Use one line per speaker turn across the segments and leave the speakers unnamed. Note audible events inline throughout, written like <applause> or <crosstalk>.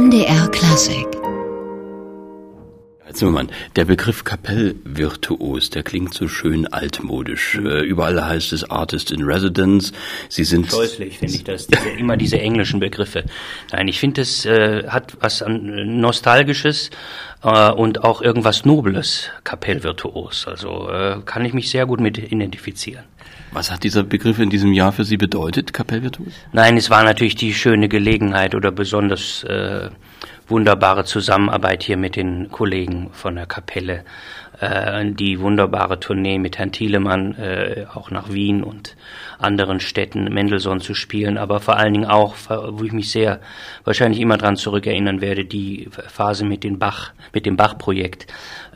NDR Klassik
Herr Zimmermann, der Begriff Kapellvirtuos, der klingt so schön altmodisch.
Mhm.
Äh, Überall heißt es Artist in Residence. Sie sind
Scheußlich finde ich das, diese, immer diese englischen Begriffe. Nein, ich finde, es äh, hat was an Nostalgisches äh, und auch irgendwas Nobles, Kapellvirtuos. Also äh, kann ich mich sehr gut mit identifizieren.
Was hat dieser Begriff in diesem Jahr für Sie bedeutet, Kapellvirtuos?
Nein, es war natürlich die schöne Gelegenheit oder besonders äh, wunderbare Zusammenarbeit hier mit den Kollegen von der Kapelle. Äh, die wunderbare Tournee mit Herrn Thielemann äh, auch nach Wien und anderen Städten Mendelssohn zu spielen, aber vor allen Dingen auch, wo ich mich sehr wahrscheinlich immer dran zurückerinnern werde, die Phase mit dem Bach, mit dem Bach-Projekt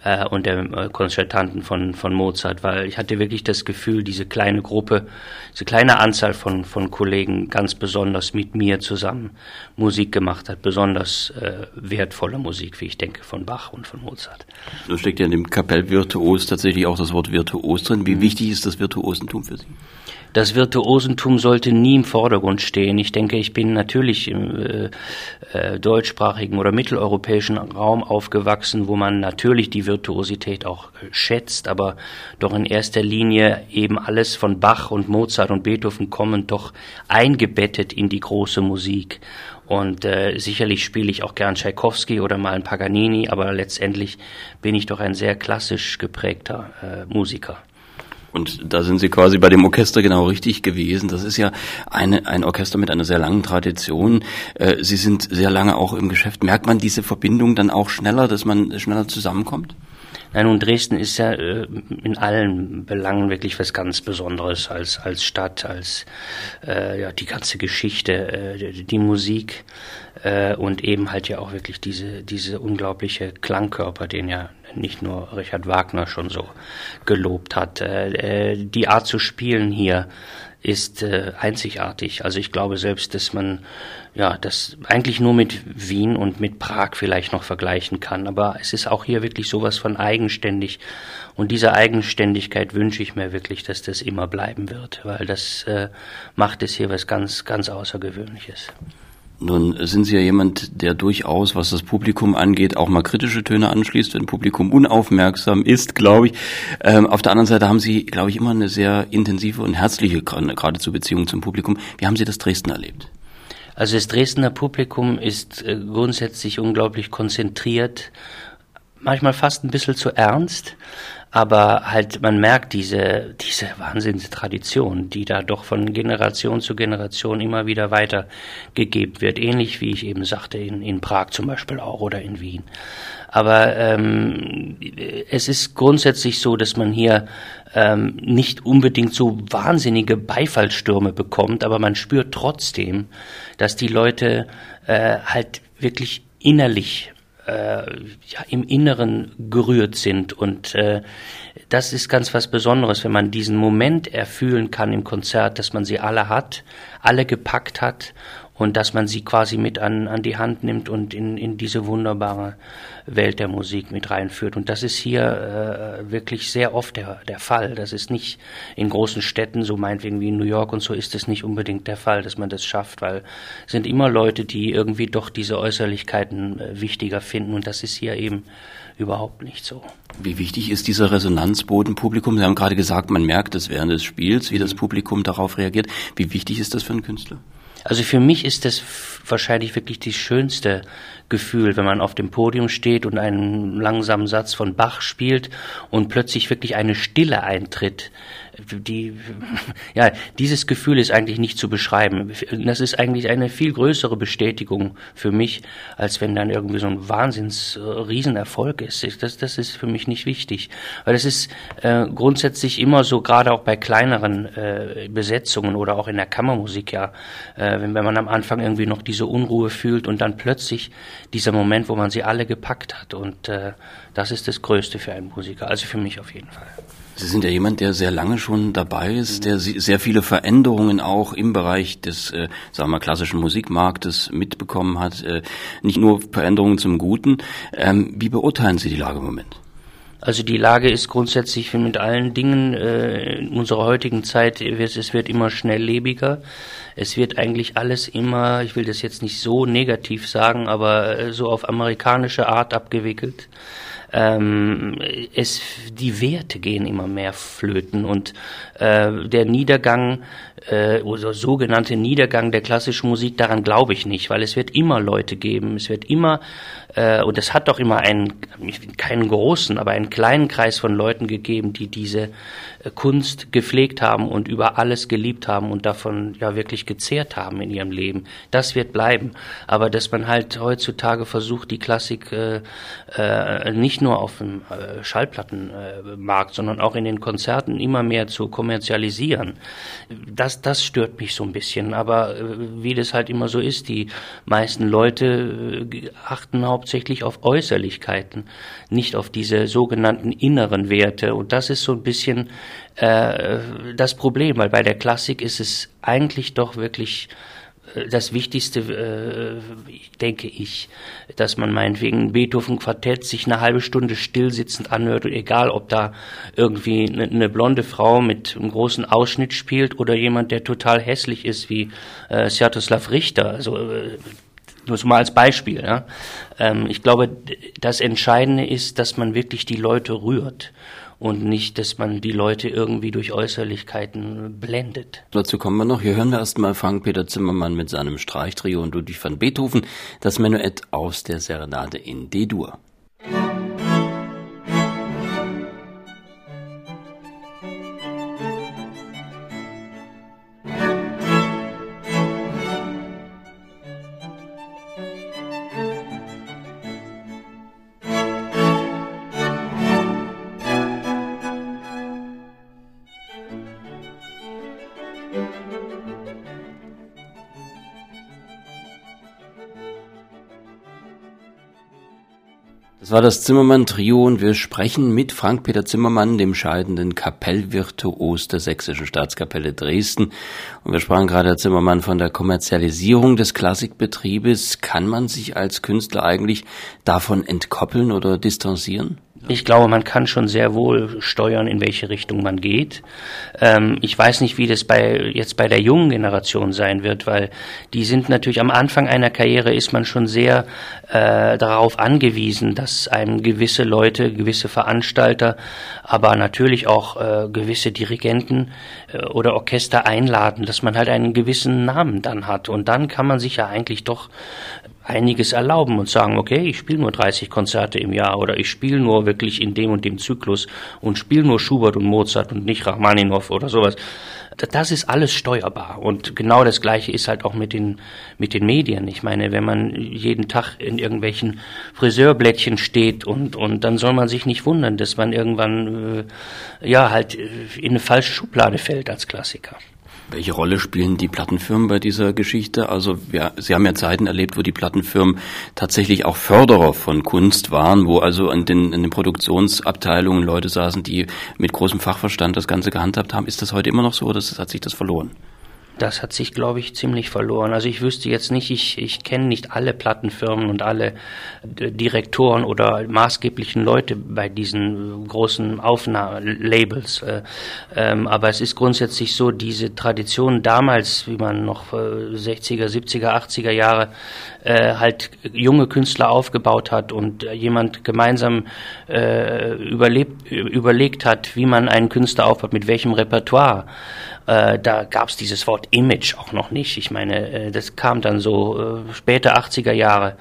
äh, und der äh, Konzertanten von, von Mozart, weil ich hatte wirklich das Gefühl, diese kleine Gruppe, diese kleine Anzahl von, von Kollegen ganz besonders mit mir zusammen Musik gemacht hat, besonders äh, wertvolle Musik, wie ich denke, von Bach und von Mozart.
Da steckt ja in dem Kapellvirtuos tatsächlich auch das Wort Virtuos drin. Wie wichtig ist das Virtuosentum für Sie?
Das Virtuosentum sollte nie im Vordergrund stehen. Ich denke, ich bin natürlich im äh, äh, deutschsprachigen oder mitteleuropäischen Raum aufgewachsen, wo man natürlich die Virtuosität auch äh, schätzt, aber doch in erster Linie eben alles von Bach und Mozart und Beethoven kommen doch eingebettet in die große Musik. Und äh, sicherlich spiele ich auch gern Tschaikowski oder mal ein Paganini, aber letztendlich bin ich doch ein sehr klassisch geprägter äh, Musiker.
Und da sind Sie quasi bei dem Orchester genau richtig gewesen. Das ist ja eine, ein Orchester mit einer sehr langen Tradition. Äh, Sie sind sehr lange auch im Geschäft. Merkt man diese Verbindung dann auch schneller, dass man schneller zusammenkommt?
Nein, nun Dresden ist ja äh, in allen Belangen wirklich was ganz Besonderes als als Stadt, als äh, ja die ganze Geschichte, äh, die, die Musik äh, und eben halt ja auch wirklich diese diese unglaubliche Klangkörper, den ja nicht nur Richard Wagner schon so gelobt hat. Äh, äh, die Art zu spielen hier ist äh, einzigartig. Also ich glaube selbst, dass man ja das eigentlich nur mit Wien und mit Prag vielleicht noch vergleichen kann. Aber es ist auch hier wirklich sowas von eigenständig. Und diese Eigenständigkeit wünsche ich mir wirklich, dass das immer bleiben wird, weil das äh, macht es hier was ganz, ganz Außergewöhnliches.
Nun sind Sie ja jemand, der durchaus, was das Publikum angeht, auch mal kritische Töne anschließt, wenn Publikum unaufmerksam ist, glaube ich. Ähm, auf der anderen Seite haben Sie, glaube ich, immer eine sehr intensive und herzliche geradezu Beziehung zum Publikum. Wie haben Sie das Dresden erlebt?
Also das Dresdner Publikum ist äh, grundsätzlich unglaublich konzentriert, manchmal fast ein bisschen zu ernst, aber halt man merkt diese diese Wahnsinnstradition, die da doch von Generation zu Generation immer wieder weitergegeben wird, ähnlich wie ich eben sagte in, in Prag zum Beispiel auch oder in Wien. Aber ähm, es ist grundsätzlich so, dass man hier ähm, nicht unbedingt so wahnsinnige Beifallstürme bekommt, aber man spürt trotzdem, dass die Leute äh, halt wirklich innerlich äh, ja, im Inneren gerührt sind. Und äh, das ist ganz was Besonderes, wenn man diesen Moment erfühlen kann im Konzert, dass man sie alle hat, alle gepackt hat und dass man sie quasi mit an, an die Hand nimmt und in, in diese wunderbare Welt der Musik mit reinführt. Und das ist hier äh, wirklich sehr oft der, der Fall. Das ist nicht in großen Städten, so meinetwegen wie in New York und so, ist es nicht unbedingt der Fall, dass man das schafft, weil es sind immer Leute, die irgendwie doch diese Äußerlichkeiten äh, wichtiger finden und das ist hier eben überhaupt nicht so.
Wie wichtig ist dieser Resonanzboden Publikum? Sie haben gerade gesagt, man merkt es während des Spiels, wie das Publikum darauf reagiert. Wie wichtig ist das für einen Künstler?
Also für mich ist das wahrscheinlich wirklich das schönste Gefühl, wenn man auf dem Podium steht und einen langsamen Satz von Bach spielt und plötzlich wirklich eine Stille eintritt. Die, ja, dieses Gefühl ist eigentlich nicht zu beschreiben. Das ist eigentlich eine viel größere Bestätigung für mich, als wenn dann irgendwie so ein Wahnsinns Riesenerfolg ist. Das, das ist für mich nicht wichtig, weil es ist äh, grundsätzlich immer so, gerade auch bei kleineren äh, Besetzungen oder auch in der Kammermusik ja, äh, wenn, wenn man am Anfang irgendwie noch diese Unruhe fühlt und dann plötzlich dieser Moment, wo man sie alle gepackt hat und äh, das ist das Größte für einen Musiker, also für mich auf jeden Fall.
Sie sind ja jemand, der sehr lange schon dabei ist, der sehr viele Veränderungen auch im Bereich des, äh, sagen wir klassischen Musikmarktes mitbekommen hat. Äh, nicht nur Veränderungen zum Guten. Ähm, wie beurteilen Sie die Lage im Moment?
Also die Lage ist grundsätzlich mit allen Dingen äh, in unserer heutigen Zeit, es wird immer schnelllebiger. Es wird eigentlich alles immer, ich will das jetzt nicht so negativ sagen, aber äh, so auf amerikanische Art abgewickelt. Ähm, es, die Werte gehen immer mehr flöten und äh, der Niedergang äh, oder sogenannte Niedergang der klassischen Musik, daran glaube ich nicht, weil es wird immer Leute geben, es wird immer äh, und es hat doch immer einen, keinen großen, aber einen kleinen Kreis von Leuten gegeben, die diese äh, Kunst gepflegt haben und über alles geliebt haben und davon ja wirklich gezehrt haben in ihrem Leben. Das wird bleiben. Aber dass man halt heutzutage versucht, die Klassik äh, äh, nicht nur auf dem äh, Schallplattenmarkt, sondern auch in den Konzerten immer mehr zu kommerzialisieren, das, das stört mich so ein bisschen. Aber äh, wie das halt immer so ist, die meisten Leute äh, achten hauptsächlich hauptsächlich auf Äußerlichkeiten, nicht auf diese sogenannten inneren Werte. Und das ist so ein bisschen äh, das Problem, weil bei der Klassik ist es eigentlich doch wirklich äh, das Wichtigste, äh, denke ich, dass man meinetwegen Beethoven Quartett sich eine halbe Stunde stillsitzend anhört egal, ob da irgendwie eine, eine, blonde Frau mit einem großen Ausschnitt spielt oder jemand, der total hässlich ist wie äh, Sviatoslav Richter. Also äh, nur so mal als Beispiel. Ja. Ähm, ich glaube, das Entscheidende ist, dass man wirklich die Leute rührt und nicht, dass man die Leute irgendwie durch Äußerlichkeiten blendet.
Dazu kommen wir noch. Hier hören wir erstmal Frank-Peter Zimmermann mit seinem Streichtrio und Ludwig van Beethoven, das Menuett aus der Serenade in D-Dur. Das war das Zimmermann-Trio und wir sprechen mit Frank-Peter Zimmermann, dem scheidenden Kapellvirtuos der Sächsischen Staatskapelle Dresden. Und wir sprachen gerade, Herr Zimmermann, von der Kommerzialisierung des Klassikbetriebes. Kann man sich als Künstler eigentlich davon entkoppeln oder distanzieren?
Ich glaube, man kann schon sehr wohl steuern, in welche Richtung man geht. Ähm, ich weiß nicht, wie das bei jetzt bei der jungen Generation sein wird, weil die sind natürlich am Anfang einer Karriere ist man schon sehr äh, darauf angewiesen, dass einem gewisse Leute, gewisse Veranstalter, aber natürlich auch äh, gewisse Dirigenten äh, oder Orchester einladen, dass man halt einen gewissen Namen dann hat. Und dann kann man sich ja eigentlich doch einiges erlauben und sagen, okay, ich spiele nur 30 Konzerte im Jahr oder ich spiele nur wirklich in dem und dem Zyklus und spiele nur Schubert und Mozart und nicht Rachmaninow oder sowas. Das ist alles steuerbar und genau das Gleiche ist halt auch mit den mit den Medien. Ich meine, wenn man jeden Tag in irgendwelchen Friseurblättchen steht und und dann soll man sich nicht wundern, dass man irgendwann äh, ja halt in eine falsche Schublade fällt als Klassiker.
Welche Rolle spielen die Plattenfirmen bei dieser Geschichte? Also ja, Sie haben ja Zeiten erlebt, wo die Plattenfirmen tatsächlich auch Förderer von Kunst waren, wo also in den, in den Produktionsabteilungen Leute saßen, die mit großem Fachverstand das Ganze gehandhabt haben. Ist das heute immer noch so oder hat sich das verloren?
Das hat sich, glaube ich, ziemlich verloren. Also ich wüsste jetzt nicht, ich, ich kenne nicht alle Plattenfirmen und alle äh, Direktoren oder maßgeblichen Leute bei diesen großen Aufnahmelabels. Äh, ähm, aber es ist grundsätzlich so, diese Tradition damals, wie man noch 60er, 70er, 80er Jahre äh, halt junge Künstler aufgebaut hat und jemand gemeinsam äh, überlebt, überlegt hat, wie man einen Künstler aufbaut, mit welchem Repertoire äh, da gab es dieses Wort Image auch noch nicht. Ich meine, äh, das kam dann so äh, späte 80er Jahre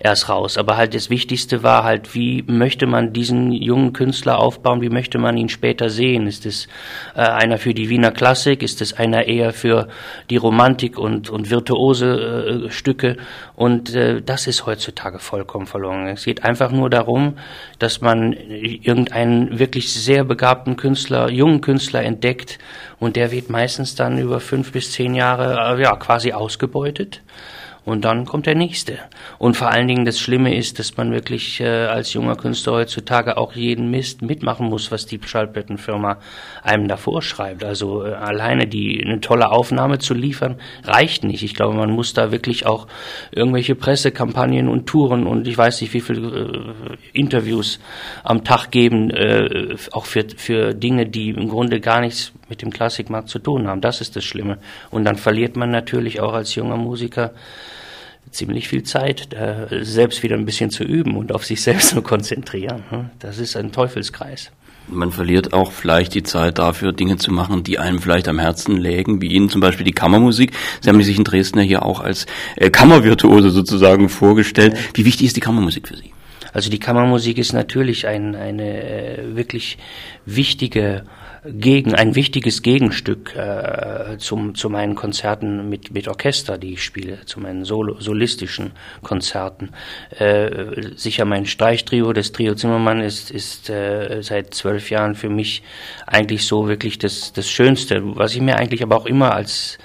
erst raus. Aber halt das Wichtigste war halt, wie möchte man diesen jungen Künstler aufbauen, wie möchte man ihn später sehen? Ist es äh, einer für die Wiener Klassik? Ist es einer eher für die Romantik und, und virtuose äh, Stücke? Und äh, das ist heutzutage vollkommen verloren. Es geht einfach nur darum, dass man irgendeinen wirklich sehr begabten Künstler, jungen Künstler entdeckt und der wird meistens dann über fünf bis zehn Jahre äh, ja quasi ausgebeutet und dann kommt der nächste. Und vor allen Dingen das Schlimme ist, dass man wirklich äh, als junger Künstler heutzutage auch jeden Mist mitmachen muss, was die Schallplattenfirma einem da vorschreibt. Also äh, alleine die eine tolle Aufnahme zu liefern reicht nicht. Ich glaube, man muss da wirklich auch irgendwelche Pressekampagnen und Touren und ich weiß nicht, wie viele äh, Interviews am Tag geben, äh, auch für für Dinge, die im Grunde gar nichts mit dem Klassikmarkt zu tun haben. Das ist das Schlimme. Und dann verliert man natürlich auch als junger Musiker ziemlich viel Zeit, selbst wieder ein bisschen zu üben und auf sich selbst zu konzentrieren. Ne? Das ist ein Teufelskreis.
Man verliert auch vielleicht die Zeit dafür, Dinge zu machen, die einem vielleicht am Herzen lägen, wie Ihnen zum Beispiel die Kammermusik. Sie haben sich in Dresden ja hier auch als äh, Kammervirtuose sozusagen vorgestellt. Wie wichtig ist die Kammermusik für Sie?
Also die Kammermusik ist natürlich ein, eine äh, wirklich wichtige gegen ein wichtiges Gegenstück äh, zum, zu meinen Konzerten mit, mit Orchester, die ich spiele, zu meinen Solo, solistischen Konzerten. Äh, sicher mein Streichtrio, das Trio Zimmermann, ist, ist äh, seit zwölf Jahren für mich eigentlich so wirklich das, das Schönste, was ich mir eigentlich aber auch immer als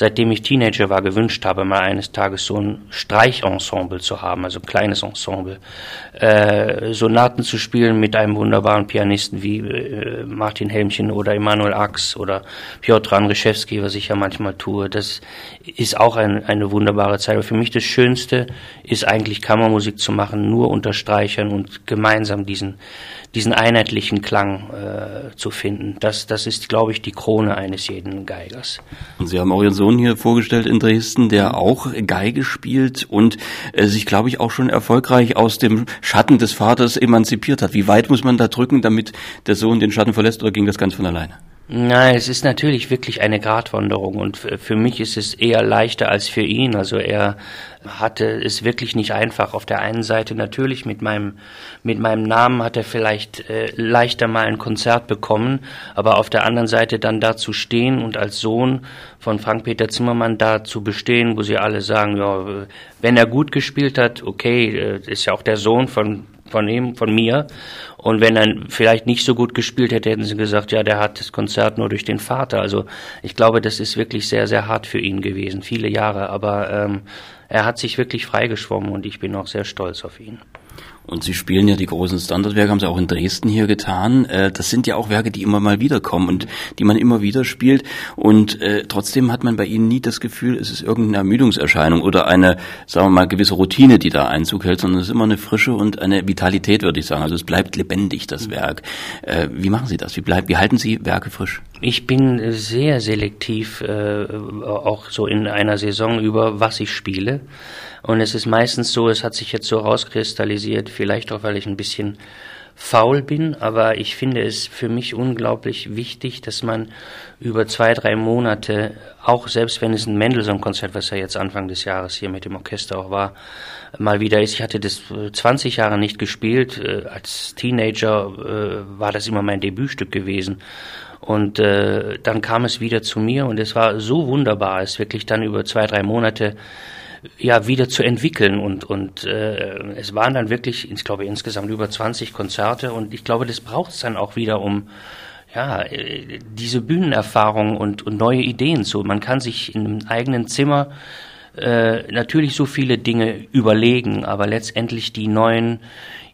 seitdem ich Teenager war, gewünscht habe, mal eines Tages so ein Streichensemble zu haben, also ein kleines Ensemble. Äh, Sonaten zu spielen mit einem wunderbaren Pianisten wie äh, Martin Helmchen oder Emanuel Ax oder Piotr Andrzejewski, was ich ja manchmal tue. Das ist auch ein, eine wunderbare Zeit. Aber für mich das Schönste ist eigentlich Kammermusik zu machen, nur unter Streichern und gemeinsam diesen diesen einheitlichen Klang äh, zu finden. Das, das ist, glaube ich, die Krone eines jeden Geigers.
Und Sie haben auch Ihren Sohn hier vorgestellt in Dresden, der auch Geige spielt und äh, sich, glaube ich, auch schon erfolgreich aus dem Schatten des Vaters emanzipiert hat. Wie weit muss man da drücken, damit der Sohn den Schatten verlässt oder ging das ganz von alleine?
Nein, es ist natürlich wirklich eine Gratwanderung und für mich ist es eher leichter als für ihn. Also er hatte es wirklich nicht einfach. Auf der einen Seite natürlich mit meinem mit meinem Namen hat er vielleicht äh, leichter mal ein Konzert bekommen, aber auf der anderen Seite dann da zu stehen und als Sohn von Frank-Peter Zimmermann da zu bestehen, wo sie alle sagen, ja, wenn er gut gespielt hat, okay, äh, ist ja auch der Sohn von von ihm, von mir. Und wenn er vielleicht nicht so gut gespielt hätte, hätten sie gesagt, ja, der hat das Konzert nur durch den Vater. Also ich glaube, das ist wirklich sehr, sehr hart für ihn gewesen, viele Jahre. Aber ähm, er hat sich wirklich freigeschwommen und ich bin auch sehr stolz auf ihn.
Und Sie spielen ja die großen Standardwerke, haben Sie auch in Dresden hier getan. Äh, das sind ja auch Werke, die immer mal wieder kommen und die man immer wieder spielt. Und äh, trotzdem hat man bei Ihnen nie das Gefühl, es ist irgendeine Ermüdungserscheinung oder eine, sagen wir mal, gewisse Routine, die da Einzug hält, sondern es ist immer eine Frische und eine Vitalität, würde ich sagen. Also es bleibt lebendig, das Werk. Äh, wie machen Sie das? Wie, bleibt, wie halten Sie Werke frisch?
Ich bin sehr selektiv, äh, auch so in einer Saison über, was ich spiele. Und es ist meistens so, es hat sich jetzt so rauskristallisiert, vielleicht auch, weil ich ein bisschen faul bin, aber ich finde es für mich unglaublich wichtig, dass man über zwei, drei Monate, auch selbst wenn es ein Mendelssohn-Konzert, was ja jetzt Anfang des Jahres hier mit dem Orchester auch war, mal wieder ist. Ich hatte das 20 Jahre nicht gespielt. Äh, als Teenager äh, war das immer mein Debütstück gewesen. Und äh, dann kam es wieder zu mir und es war so wunderbar, es wirklich dann über zwei, drei Monate ja wieder zu entwickeln und und äh, es waren dann wirklich, ich glaube insgesamt über 20 Konzerte und ich glaube, das braucht es dann auch wieder, um ja äh, diese Bühnenerfahrung und, und neue Ideen zu. Man kann sich in einem eigenen Zimmer äh, natürlich so viele Dinge überlegen, aber letztendlich die neuen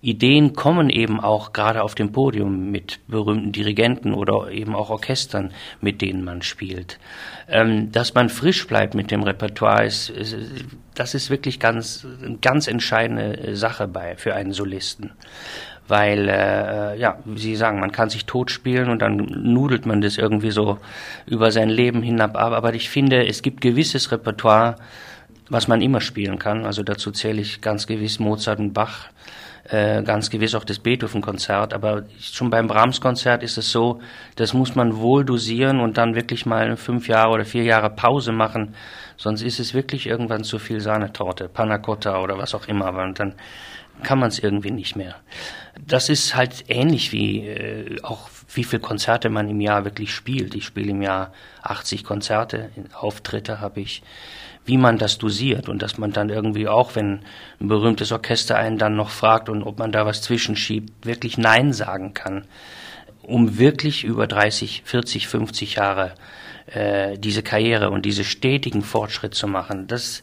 Ideen kommen eben auch gerade auf dem Podium mit berühmten Dirigenten oder eben auch Orchestern, mit denen man spielt. Ähm, dass man frisch bleibt mit dem Repertoire, ist, ist, das ist wirklich ganz, ganz entscheidende Sache bei, für einen Solisten weil äh, ja, wie Sie sagen, man kann sich tot spielen und dann nudelt man das irgendwie so über sein Leben hinab ab. Aber ich finde, es gibt gewisses Repertoire, was man immer spielen kann. Also dazu zähle ich ganz gewiss Mozart und Bach äh, ganz gewiss auch das Beethoven-Konzert, aber schon beim Brahms-Konzert ist es so, das muss man wohl dosieren und dann wirklich mal fünf Jahre oder vier Jahre Pause machen, sonst ist es wirklich irgendwann zu viel Sahnetorte, Panna Cotta oder was auch immer, und dann kann man es irgendwie nicht mehr. Das ist halt ähnlich wie äh, auch wie viele Konzerte man im Jahr wirklich spielt. Ich spiele im Jahr 80 Konzerte, Auftritte habe ich wie man das dosiert und dass man dann irgendwie auch, wenn ein berühmtes Orchester einen dann noch fragt und ob man da was zwischenschiebt, wirklich Nein sagen kann, um wirklich über 30, 40, 50 Jahre äh, diese Karriere und diese stetigen Fortschritt zu machen. Das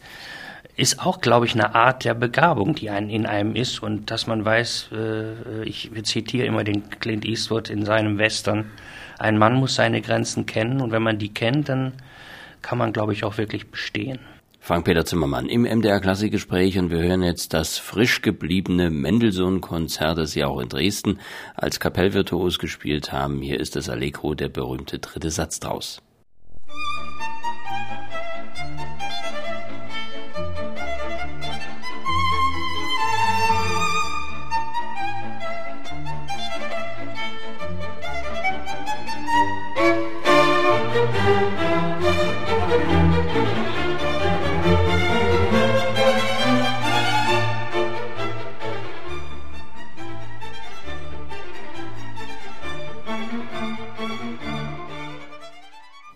ist auch, glaube ich, eine Art der Begabung, die einen in einem ist und dass man weiß, äh, ich zitiere immer den Clint Eastwood in seinem Western, ein Mann muss seine Grenzen kennen und wenn man die kennt, dann kann man, glaube ich, auch wirklich bestehen.
Frank-Peter Zimmermann im MDR Klassikgespräch und wir hören jetzt das frisch gebliebene Mendelssohn-Konzert, das Sie auch in Dresden als Kapellvirtuos gespielt haben. Hier ist das Allegro, der berühmte dritte Satz draus.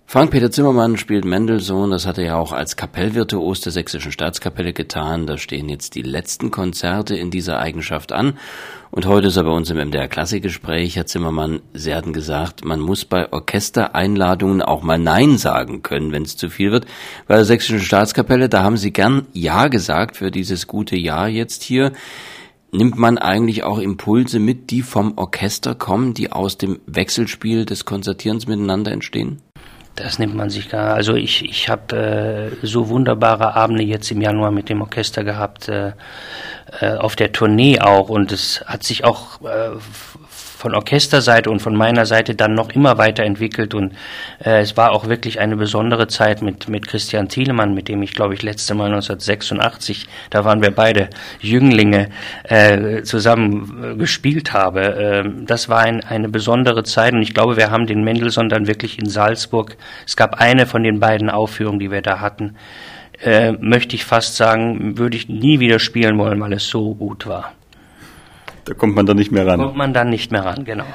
Frank-Peter Zimmermann spielt Mendelssohn, das hat er ja auch als Kapellvirtuos der Sächsischen Staatskapelle getan. Da stehen jetzt die letzten Konzerte in dieser Eigenschaft an. Und heute ist er bei uns im MDR Klassikgespräch. Herr Zimmermann, Sie hatten gesagt, man muss bei Orchestereinladungen auch mal Nein sagen können, wenn es zu viel wird. Bei der Sächsischen Staatskapelle, da haben Sie gern Ja gesagt für dieses gute Jahr jetzt hier. Nimmt man eigentlich auch Impulse mit, die vom Orchester kommen, die aus dem Wechselspiel des Konzertierens miteinander entstehen?
Das nimmt man sich gar. Also ich, ich habe äh, so wunderbare Abende jetzt im Januar mit dem Orchester gehabt, äh, äh, auf der Tournee auch. Und es hat sich auch äh, von Orchesterseite und von meiner Seite dann noch immer weiterentwickelt und äh, es war auch wirklich eine besondere Zeit mit mit Christian Thielemann, mit dem ich glaube ich letzte Mal 1986, da waren wir beide Jünglinge äh, zusammen äh, gespielt habe. Äh, das war ein, eine besondere Zeit und ich glaube, wir haben den Mendelssohn dann wirklich in Salzburg. Es gab eine von den beiden Aufführungen, die wir da hatten. Äh, möchte ich fast sagen, würde ich nie wieder spielen wollen, weil es so gut war.
Da kommt man dann nicht mehr ran.
Kommt man dann nicht mehr ran, genau.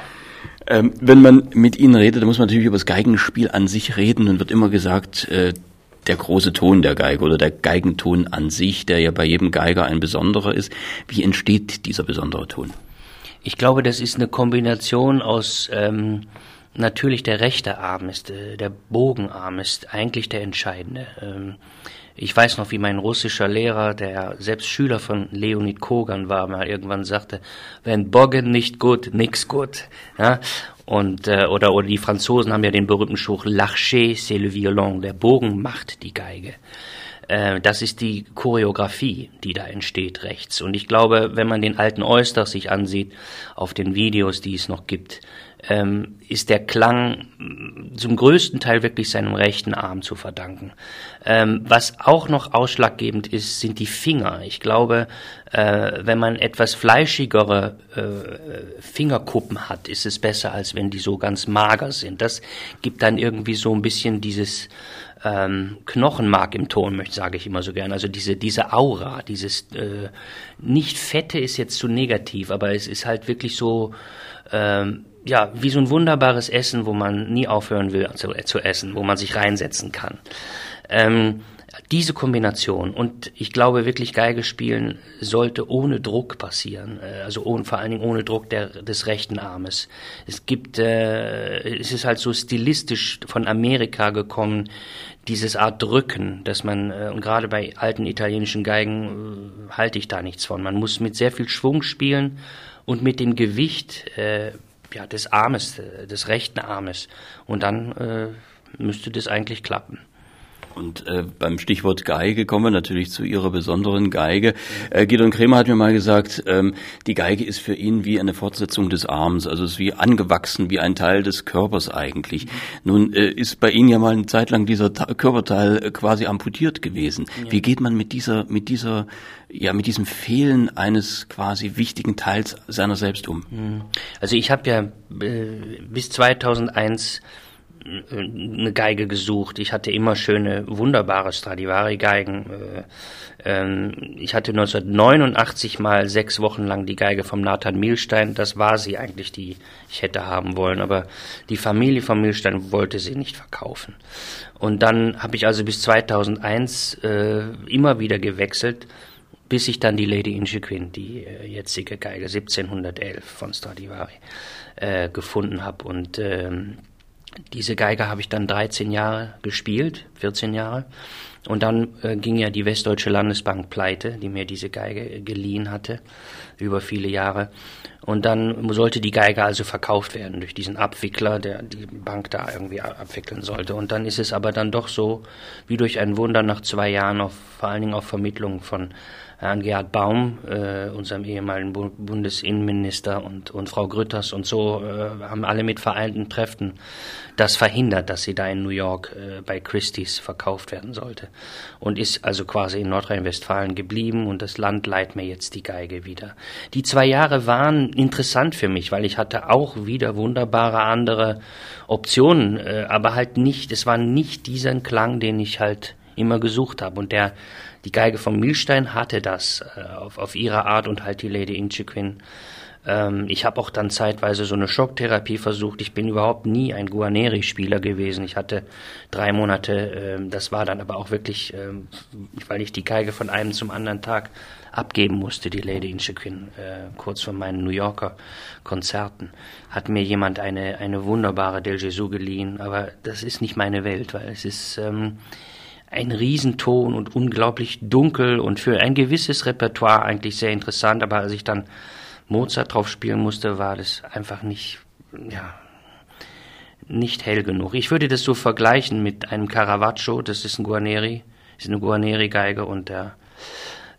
Ähm, wenn man mit Ihnen redet, dann muss man natürlich über das Geigenspiel an sich reden und wird immer gesagt, äh, der große Ton der Geige oder der Geigenton an sich, der ja bei jedem Geiger ein besonderer ist. Wie entsteht dieser besondere Ton?
Ich glaube, das ist eine Kombination aus ähm, natürlich der rechte Arm ist, äh, der Bogenarm ist eigentlich der entscheidende. Ähm, ich weiß noch, wie mein russischer Lehrer, der selbst Schüler von Leonid Kogan war, mal irgendwann sagte, wenn Bogen nicht gut, nix gut. Ja? Und, äh, oder, oder die Franzosen haben ja den berühmten Spruch, L'archer, c'est le violon, der Bogen macht die Geige. Äh, das ist die Choreografie, die da entsteht rechts. Und ich glaube, wenn man den alten Oyster sich ansieht, auf den Videos, die es noch gibt, ähm, ist der Klang zum größten Teil wirklich seinem rechten Arm zu verdanken. Ähm, was auch noch ausschlaggebend ist, sind die Finger. Ich glaube, äh, wenn man etwas fleischigere äh, Fingerkuppen hat, ist es besser, als wenn die so ganz mager sind. Das gibt dann irgendwie so ein bisschen dieses ähm, Knochenmark im Ton, möchte sage ich immer so gern. Also diese diese Aura, dieses äh, nicht Fette ist jetzt zu negativ, aber es ist halt wirklich so ähm, ja, wie so ein wunderbares Essen, wo man nie aufhören will zu, zu essen, wo man sich reinsetzen kann. Ähm, diese Kombination und ich glaube wirklich Geige spielen sollte ohne Druck passieren, äh, also ohne, vor allen Dingen ohne Druck der, des rechten Armes. Es gibt, äh, es ist halt so stilistisch von Amerika gekommen, dieses Art Drücken, dass man, äh, und gerade bei alten italienischen Geigen äh, halte ich da nichts von. Man muss mit sehr viel Schwung spielen und mit dem Gewicht äh, ja, des Armes, äh, des rechten Armes. Und dann äh, müsste das eigentlich klappen.
Und äh, beim Stichwort Geige kommen wir natürlich zu Ihrer besonderen Geige. Äh, Gideon Kremer hat mir mal gesagt, ähm, die Geige ist für ihn wie eine Fortsetzung des Arms, also ist wie angewachsen, wie ein Teil des Körpers eigentlich. Mhm. Nun äh, ist bei Ihnen ja mal eine Zeit lang dieser Ta Körperteil äh, quasi amputiert gewesen. Ja. Wie geht man mit dieser, mit dieser, ja, mit diesem Fehlen eines quasi wichtigen Teils seiner selbst um? Mhm.
Also ich habe ja äh, bis 2001 eine Geige gesucht. Ich hatte immer schöne, wunderbare Stradivari-Geigen. Äh, ähm, ich hatte 1989 mal sechs Wochen lang die Geige vom Nathan Milstein. Das war sie eigentlich, die ich hätte haben wollen. Aber die Familie von Milstein wollte sie nicht verkaufen. Und dann habe ich also bis 2001 äh, immer wieder gewechselt, bis ich dann die Lady Inchiquin, die äh, jetzige Geige 1711 von Stradivari, gefunden habe. Und ähm, diese Geige habe ich dann 13 Jahre gespielt, 14 Jahre. Und dann äh, ging ja die Westdeutsche Landesbank pleite, die mir diese Geige geliehen hatte, über viele Jahre. Und dann sollte die Geige also verkauft werden durch diesen Abwickler, der die Bank da irgendwie abwickeln sollte. Und dann ist es aber dann doch so, wie durch ein Wunder nach zwei Jahren, auf, vor allen Dingen auf Vermittlung von Herrn Gerhard Baum, äh, unserem ehemaligen Bundesinnenminister und, und Frau Grütters und so, äh, haben alle mit vereinten Kräften das verhindert, dass sie da in New York äh, bei Christie's verkauft werden sollte. Und ist also quasi in Nordrhein-Westfalen geblieben und das Land leiht mir jetzt die Geige wieder. Die zwei Jahre waren interessant für mich, weil ich hatte auch wieder wunderbare andere Optionen, äh, aber halt nicht, es war nicht dieser Klang, den ich halt immer gesucht habe. Und der die Geige von Milstein hatte das äh, auf, auf ihre Art und halt die Lady Inchiquin. Ähm, ich habe auch dann zeitweise so eine Schocktherapie versucht. Ich bin überhaupt nie ein Guarneri-Spieler gewesen. Ich hatte drei Monate, äh, das war dann aber auch wirklich, äh, weil ich die Geige von einem zum anderen Tag abgeben musste, die Lady Inchiquin, äh, kurz vor meinen New Yorker Konzerten, hat mir jemand eine, eine wunderbare Del Gesù geliehen, aber das ist nicht meine Welt, weil es ist... Ähm, ein Riesenton und unglaublich dunkel und für ein gewisses Repertoire eigentlich sehr interessant, aber als ich dann Mozart drauf spielen musste, war das einfach nicht, ja, nicht hell genug. Ich würde das so vergleichen mit einem Caravaggio, das ist ein Guarneri, ist eine Guarneri-Geige und der,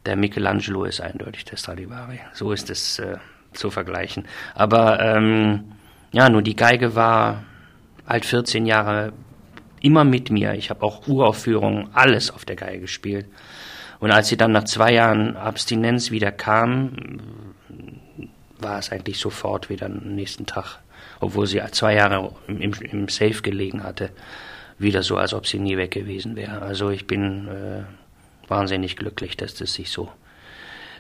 der Michelangelo ist eindeutig der Stradivari. So ist es äh, zu vergleichen. Aber ähm, ja, nur die Geige war halt 14 Jahre immer mit mir. Ich habe auch Uraufführungen, alles auf der Geige gespielt. Und als sie dann nach zwei Jahren Abstinenz wieder kam, war es eigentlich sofort wieder am nächsten Tag, obwohl sie zwei Jahre im, im Safe gelegen hatte, wieder so, als ob sie nie weg gewesen wäre. Also ich bin äh, wahnsinnig glücklich, dass das sich so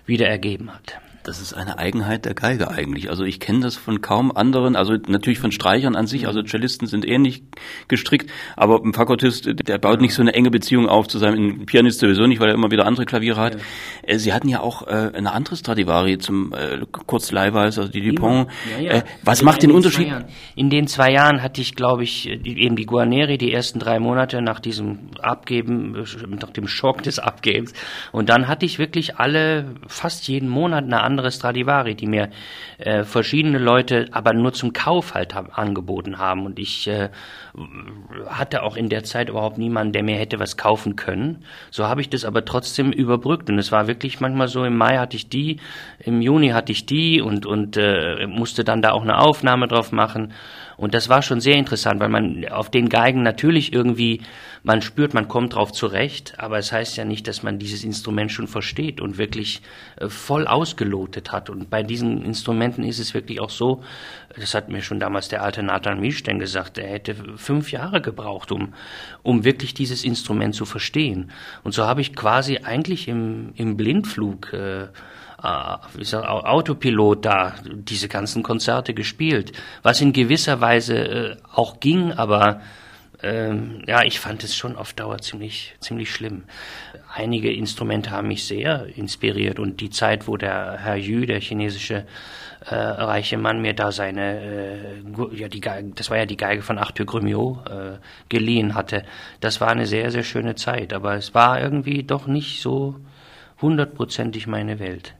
wieder ergeben hat.
Das ist eine Eigenheit der Geige eigentlich. Also ich kenne das von kaum anderen, also natürlich von Streichern an sich, also Cellisten sind ähnlich gestrickt, aber ein Fagottist, der baut nicht so eine enge Beziehung auf zu seinem Pianist sowieso nicht, weil er immer wieder andere Klaviere hat. Äh, sie hatten ja auch äh, eine andere Stradivari zum äh, kurz Leihweise, also die Dupont. Ja, ja. Äh, was macht den Unterschied?
In den zwei Jahren hatte ich, glaube ich, eben die Guarneri die ersten drei Monate nach diesem Abgeben, nach dem Schock des Abgebens. Und dann hatte ich wirklich alle, fast jeden Monat eine andere Stradivari, die mir äh, verschiedene Leute aber nur zum Kauf halt haben, angeboten haben. Und ich äh, hatte auch in der Zeit überhaupt niemanden, der mir hätte was kaufen können. So habe ich das aber trotzdem überbrückt. Und es war wirklich manchmal so, im Mai hatte ich die, im Juni hatte ich die und, und äh, musste dann da auch eine Aufnahme drauf machen. Und das war schon sehr interessant, weil man auf den Geigen natürlich irgendwie, man spürt, man kommt drauf zurecht, aber es heißt ja nicht, dass man dieses Instrument schon versteht und wirklich äh, voll ausgelotet hat. Und bei diesen Instrumenten ist es wirklich auch so, das hat mir schon damals der alte Nathan Milstein gesagt, er hätte fünf Jahre gebraucht, um, um wirklich dieses Instrument zu verstehen. Und so habe ich quasi eigentlich im, im Blindflug äh, wie sag, Autopilot da diese ganzen Konzerte gespielt, was in gewisser Weise äh, auch ging, aber ähm, ja, ich fand es schon auf Dauer ziemlich, ziemlich schlimm. Einige Instrumente haben mich sehr inspiriert und die Zeit, wo der Herr Yu, der chinesische äh, reiche Mann, mir da seine, äh, ja, die Geige, das war ja die Geige von Arthur Grumiot, äh, geliehen hatte, das war eine sehr, sehr schöne Zeit, aber es war irgendwie doch nicht so hundertprozentig meine Welt.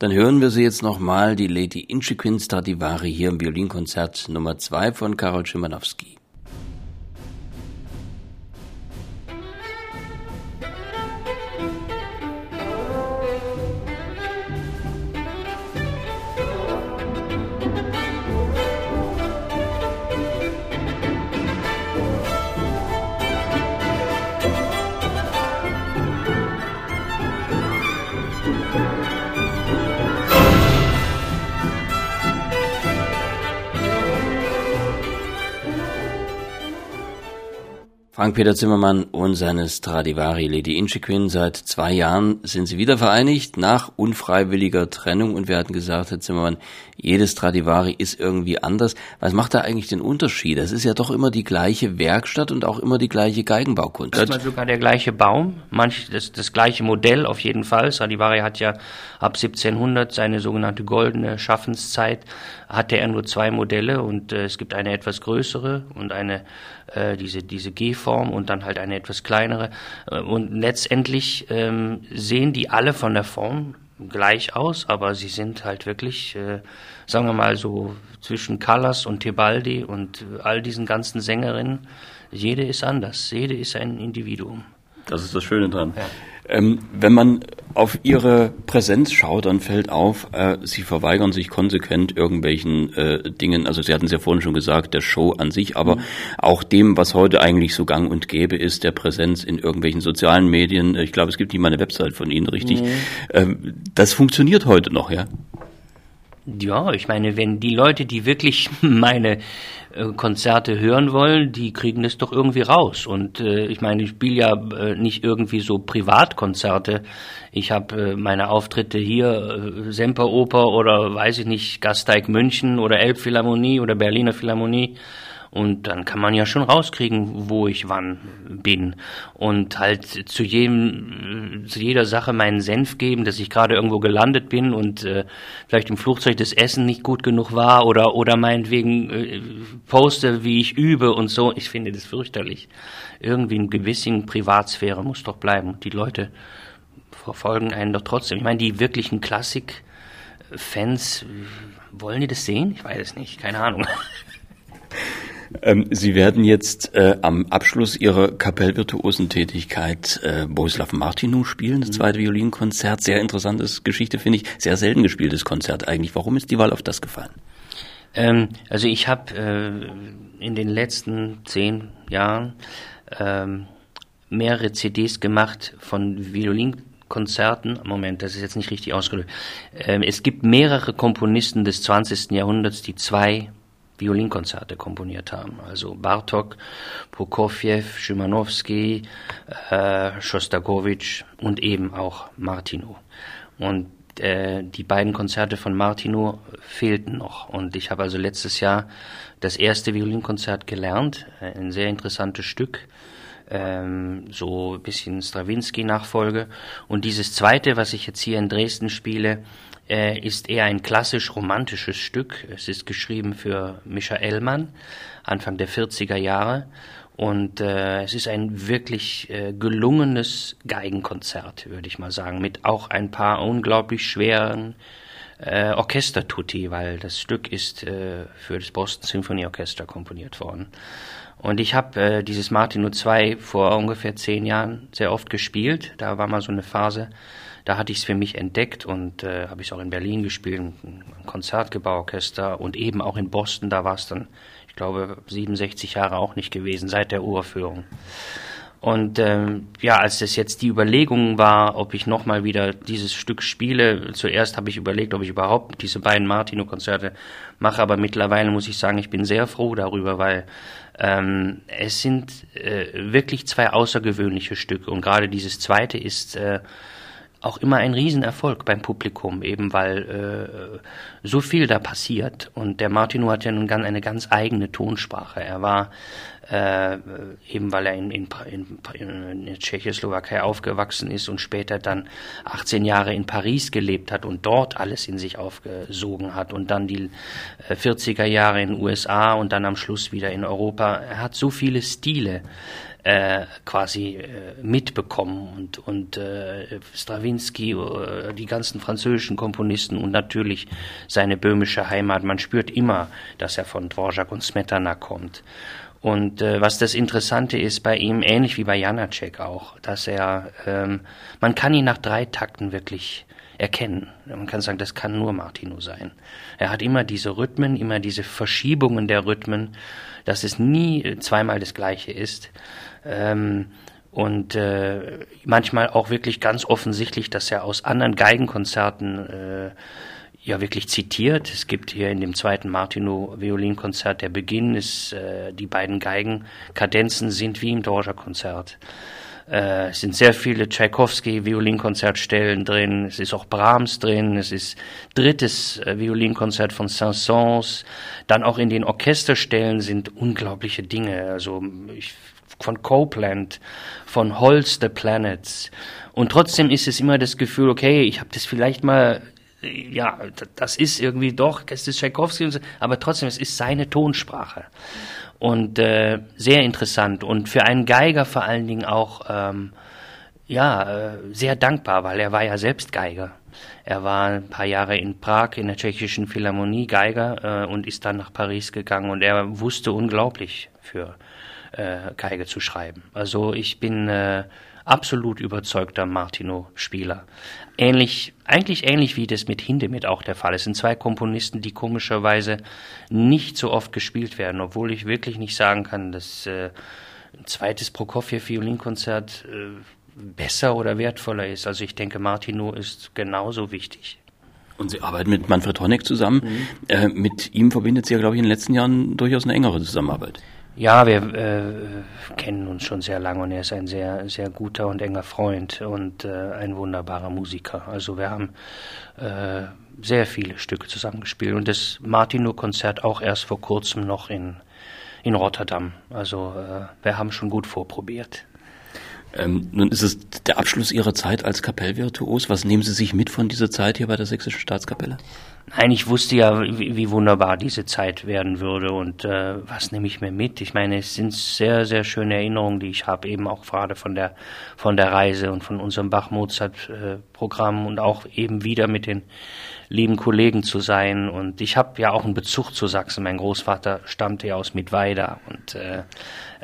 Dann hören wir sie jetzt nochmal, die Lady Inchiquin Stradivari hier im Violinkonzert Nummer 2 von Karol Szymanowski. Frank-Peter Zimmermann und seine Stradivari Lady Inchiquin. Seit zwei Jahren sind sie wieder vereinigt, nach unfreiwilliger Trennung. Und wir hatten gesagt, Herr Zimmermann, jedes Stradivari ist irgendwie anders. Was macht da eigentlich den Unterschied? Das ist ja doch immer die gleiche Werkstatt und auch immer die gleiche Geigenbaukunst.
Manchmal sogar der gleiche Baum, manch das, das gleiche Modell auf jeden Fall. Stradivari hat ja ab 1700 seine sogenannte goldene Schaffenszeit, hatte er nur zwei Modelle und äh, es gibt eine etwas größere und eine äh, diese diese G Form und dann halt eine etwas kleinere. Äh, und letztendlich ähm, sehen die alle von der Form gleich aus, aber sie sind halt wirklich, äh, sagen wir mal so zwischen Callas und Tebaldi und all diesen ganzen Sängerinnen, jede ist anders, jede ist ein Individuum.
Das ist das Schöne dran. Ja. Ähm, wenn man auf Ihre Präsenz schaut, dann fällt auf, äh, Sie verweigern sich konsequent irgendwelchen äh, Dingen. Also Sie hatten es ja vorhin schon gesagt, der Show an sich, aber mhm. auch dem, was heute eigentlich so gang und gäbe ist, der Präsenz in irgendwelchen sozialen Medien. Ich glaube, es gibt nicht mal eine Website von Ihnen, richtig? Mhm. Ähm, das funktioniert heute noch, ja?
Ja, ich meine, wenn die Leute, die wirklich <laughs> meine Konzerte hören wollen, die kriegen das doch irgendwie raus. Und äh, ich meine, ich spiele ja äh, nicht irgendwie so Privatkonzerte. Ich habe äh, meine Auftritte hier, äh, Semperoper oder weiß ich nicht, Gasteig München oder Elbphilharmonie oder Berliner Philharmonie. Und dann kann man ja schon rauskriegen, wo ich wann bin. Und halt zu jedem, zu jeder Sache meinen Senf geben, dass ich gerade irgendwo gelandet bin und äh, vielleicht im Flugzeug das Essen nicht gut genug war oder, oder meinetwegen äh, poste, wie ich übe und so. Ich finde das fürchterlich. Irgendwie ein gewissen Privatsphäre muss doch bleiben. Die Leute verfolgen einen doch trotzdem. Ich meine, die wirklichen Klassik-Fans, wollen die das sehen? Ich weiß es nicht, keine Ahnung. <laughs>
Ähm, Sie werden jetzt äh, am Abschluss Ihrer Kapellvirtuosentätigkeit äh, Bohuslav Martinu spielen, das mhm. zweite Violinkonzert. Sehr interessantes Geschichte, finde ich. Sehr selten gespieltes Konzert eigentlich. Warum ist die Wahl auf das gefallen?
Ähm, also ich habe äh, in den letzten zehn Jahren ähm, mehrere CDs gemacht von Violinkonzerten. Moment, das ist jetzt nicht richtig ausgedrückt. Ähm, es gibt mehrere Komponisten des 20. Jahrhunderts, die zwei Violinkonzerte komponiert haben. Also Bartok, Prokofjew, Schimanowski, äh, Schostakowitsch und eben auch Martino. Und äh, die beiden Konzerte von Martino fehlten noch. Und ich habe also letztes Jahr das erste Violinkonzert gelernt, ein sehr interessantes Stück ähm, so ein bisschen Stravinsky-Nachfolge. Und dieses zweite, was ich jetzt hier in Dresden spiele, äh, ist eher ein klassisch romantisches Stück. Es ist geschrieben für Michael Mann, Anfang der 40er Jahre. Und äh, es ist ein wirklich äh, gelungenes Geigenkonzert, würde ich mal sagen, mit auch ein paar unglaublich schweren äh, Orchestertutti, weil das Stück ist äh, für das Boston Symphony Orchester komponiert worden. Und ich habe äh, dieses Martino 2 vor ungefähr zehn Jahren sehr oft gespielt. Da war mal so eine Phase, da hatte ich es für mich entdeckt und äh, habe ich es auch in Berlin gespielt, ein Konzertgebauorchester und eben auch in Boston, da war es dann, ich glaube, 67 Jahre auch nicht gewesen, seit der Uraufführung. Und ähm, ja, als das jetzt die Überlegung war, ob ich nochmal wieder dieses Stück spiele, zuerst habe ich überlegt, ob ich überhaupt diese beiden Martino-Konzerte mache, aber mittlerweile muss ich sagen, ich bin sehr froh darüber, weil ähm, es sind äh, wirklich zwei außergewöhnliche Stücke und gerade dieses zweite ist äh, auch immer ein Riesenerfolg beim Publikum, eben weil äh, so viel da passiert. Und der Martino hat ja nun eine ganz eigene Tonsprache. Er war äh, eben weil er in, in, in, in der Tschechoslowakei aufgewachsen ist und später dann 18 Jahre in Paris gelebt hat und dort alles in sich aufgesogen hat und dann die äh, 40er Jahre in den USA und dann am Schluss wieder in Europa. Er hat so viele Stile äh, quasi äh, mitbekommen und, und äh, Stravinsky, äh, die ganzen französischen Komponisten und natürlich seine böhmische Heimat. Man spürt immer, dass er von Dvorak und Smetana kommt. Und äh, was das Interessante ist bei ihm, ähnlich wie bei Janacek auch, dass er, ähm, man kann ihn nach drei Takten wirklich erkennen. Man kann sagen, das kann nur Martino sein. Er hat immer diese Rhythmen, immer diese Verschiebungen der Rhythmen, dass es nie zweimal das Gleiche ist. Ähm, und äh, manchmal auch wirklich ganz offensichtlich, dass er aus anderen Geigenkonzerten äh, ja wirklich zitiert. Es gibt hier in dem zweiten Martino Violinkonzert der Beginn ist äh, die beiden Geigenkadenzen sind wie im Dorja Konzert. Äh, es sind sehr viele Tchaikovsky Violinkonzertstellen drin. Es ist auch Brahms drin. Es ist drittes äh, Violinkonzert von Saint-Saëns. Dann auch in den Orchesterstellen sind unglaubliche Dinge. Also ich, von Copeland, von Holz the Planets. Und trotzdem ist es immer das Gefühl, okay, ich habe das vielleicht mal ja, das ist irgendwie doch, es ist Tchaikovsky, aber trotzdem, es ist seine Tonsprache. Und äh, sehr interessant und für einen Geiger vor allen Dingen auch ähm, ja äh, sehr dankbar, weil er war ja selbst Geiger. Er war ein paar Jahre in Prag in der tschechischen Philharmonie Geiger äh, und ist dann nach Paris gegangen und er wusste unglaublich für äh, Geige zu schreiben. Also ich bin äh, absolut überzeugter Martino-Spieler. Ähnlich, eigentlich ähnlich wie das mit Hindemith auch der Fall ist. Es sind zwei Komponisten, die komischerweise nicht so oft gespielt werden, obwohl ich wirklich nicht sagen kann, dass äh, ein zweites Prokofjew-Violinkonzert äh, besser oder wertvoller ist. Also ich denke, Martino ist genauso wichtig.
Und Sie arbeiten mit Manfred Honeck zusammen. Mhm. Äh, mit ihm verbindet Sie ja, glaube ich, in den letzten Jahren durchaus eine engere Zusammenarbeit.
Ja, wir äh, kennen uns schon sehr lange und er ist ein sehr, sehr guter und enger Freund und äh, ein wunderbarer Musiker. Also wir haben äh, sehr viele Stücke zusammengespielt und das Martino-Konzert auch erst vor kurzem noch in, in Rotterdam. Also äh, wir haben schon gut vorprobiert.
Ähm, nun ist es der Abschluss Ihrer Zeit als Kapellvirtuos. Was nehmen Sie sich mit von dieser Zeit hier bei der Sächsischen Staatskapelle?
Nein, ich wusste ja, wie, wie wunderbar diese Zeit werden würde und äh, was nehme ich mir mit? Ich meine, es sind sehr, sehr schöne Erinnerungen, die ich habe, eben auch gerade von der von der Reise und von unserem Bach-Mozart-Programm und auch eben wieder mit den lieben Kollegen zu sein. Und ich habe ja auch einen Bezug zu Sachsen. Mein Großvater stammte ja aus Mittweida und äh,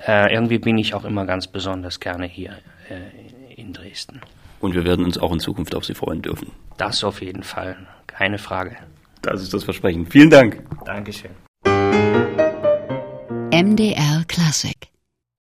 äh, irgendwie bin ich auch immer ganz besonders gerne hier äh, in Dresden.
Und wir werden uns auch in Zukunft auf Sie freuen dürfen.
Das auf jeden Fall, keine Frage.
Das ist das Versprechen. Vielen Dank.
Dankeschön.
MDR Classic